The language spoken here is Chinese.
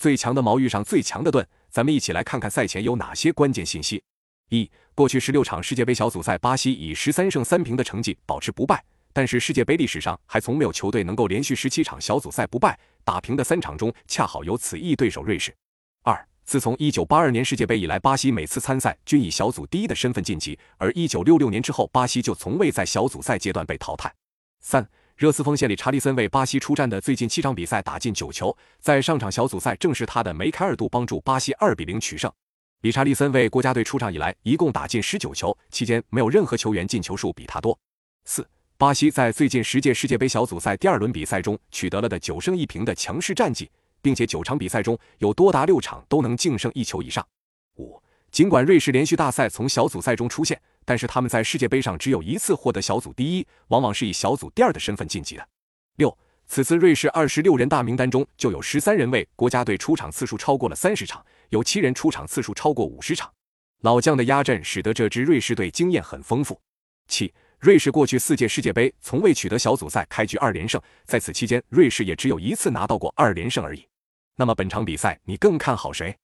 最强的矛遇上最强的盾，咱们一起来看看赛前有哪些关键信息。一、过去十六场世界杯小组赛，巴西以十三胜三平的成绩保持不败，但是世界杯历史上还从没有球队能够连续十七场小组赛不败，打平的三场中恰好有此役对手瑞士。二、自从一九八二年世界杯以来，巴西每次参赛均以小组第一的身份晋级，而一九六六年之后，巴西就从未在小组赛阶段被淘汰。三。热刺锋线里，查理森为巴西出战的最近七场比赛打进九球，在上场小组赛正是他的梅开二度帮助巴西二比零取胜。理查利森为国家队出场以来一共打进十九球，期间没有任何球员进球数比他多。四，巴西在最近十届世界杯小组赛第二轮比赛中取得了的九胜一平的强势战绩，并且九场比赛中有多达六场都能净胜一球以上。五，尽管瑞士连续大赛从小组赛中出现。但是他们在世界杯上只有一次获得小组第一，往往是以小组第二的身份晋级的。六，此次瑞士二十六人大名单中就有十三人为国家队出场次数超过了三十场，有七人出场次数超过五十场。老将的压阵使得这支瑞士队经验很丰富。七，瑞士过去四届世界杯从未取得小组赛开局二连胜，在此期间瑞士也只有一次拿到过二连胜而已。那么本场比赛你更看好谁？